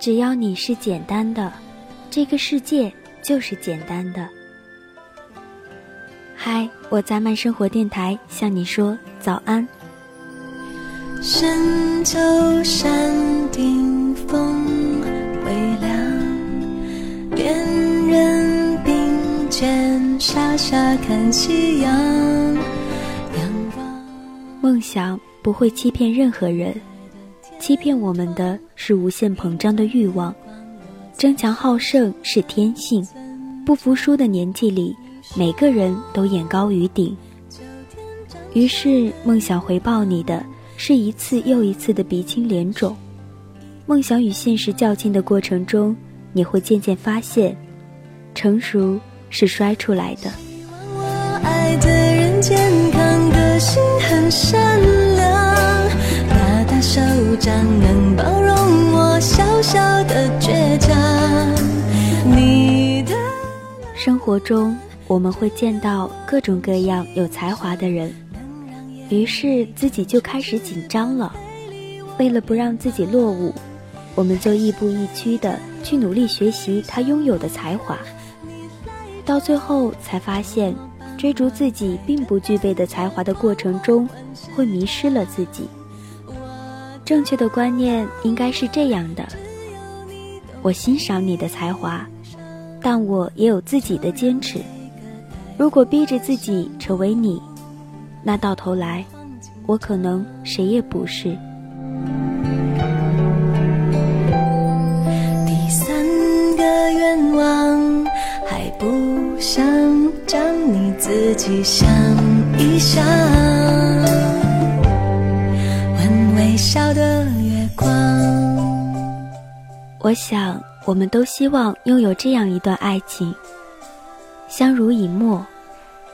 只要你是简单的，这个世界就是简单的。嗨，我在慢生活电台向你说早安。深秋山顶风微凉，恋人并肩傻傻看夕阳。阳光梦想不会欺骗任何人，欺骗我们的是无限膨胀的欲望。争强好胜是天性，不服输的年纪里，每个人都眼高于顶。于是，梦想回报你的。是一次又一次的鼻青脸肿，梦想与现实较劲的过程中，你会渐渐发现，成熟是摔出来的。我爱的人健康，个性很善良，能包容我小小的倔强。你的生活中，我们会见到各种各样有才华的人。于是自己就开始紧张了，为了不让自己落伍，我们就亦步亦趋的去努力学习他拥有的才华。到最后才发现，追逐自己并不具备的才华的过程中，会迷失了自己。正确的观念应该是这样的：我欣赏你的才华，但我也有自己的坚持。如果逼着自己成为你。那到头来，我可能谁也不是。第三个愿望，还不想将你自己想一想。我想，我们都希望拥有这样一段爱情，相濡以沫，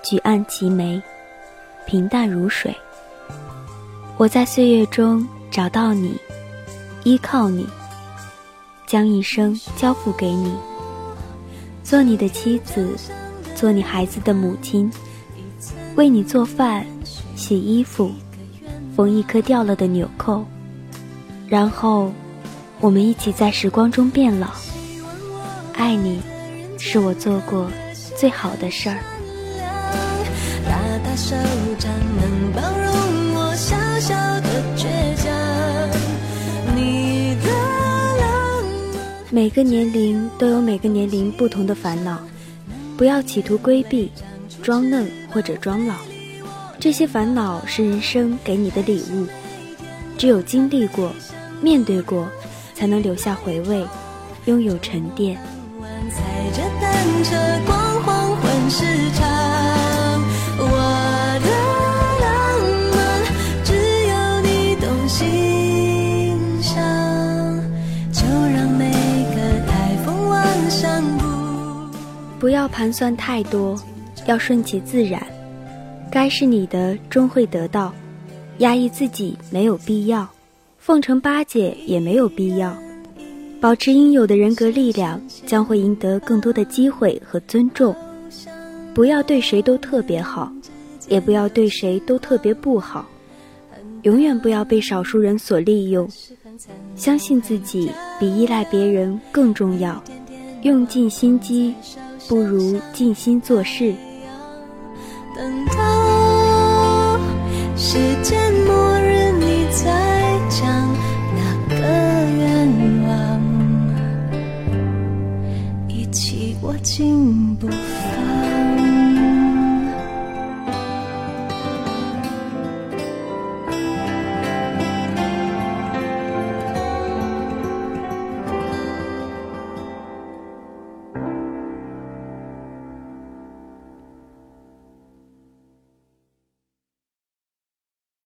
举案齐眉。平淡如水，我在岁月中找到你，依靠你，将一生交付给你，做你的妻子，做你孩子的母亲，为你做饭、洗衣服、缝一颗掉了的纽扣，然后我们一起在时光中变老。爱你，是我做过最好的事儿。手掌能包容我小小的倔强。你的每个年龄都有每个年龄不同的烦恼，不要企图规避、装嫩或者装老。这些烦恼是人生给你的礼物，只有经历过、面对过，才能留下回味，拥有沉淀。踩着单车逛黄昏市场。不要盘算太多，要顺其自然。该是你的终会得到，压抑自己没有必要，奉承巴结也没有必要。保持应有的人格力量，将会赢得更多的机会和尊重。不要对谁都特别好，也不要对谁都特别不好。永远不要被少数人所利用。相信自己比依赖别人更重要。用尽心机。不如静心做事。等到时间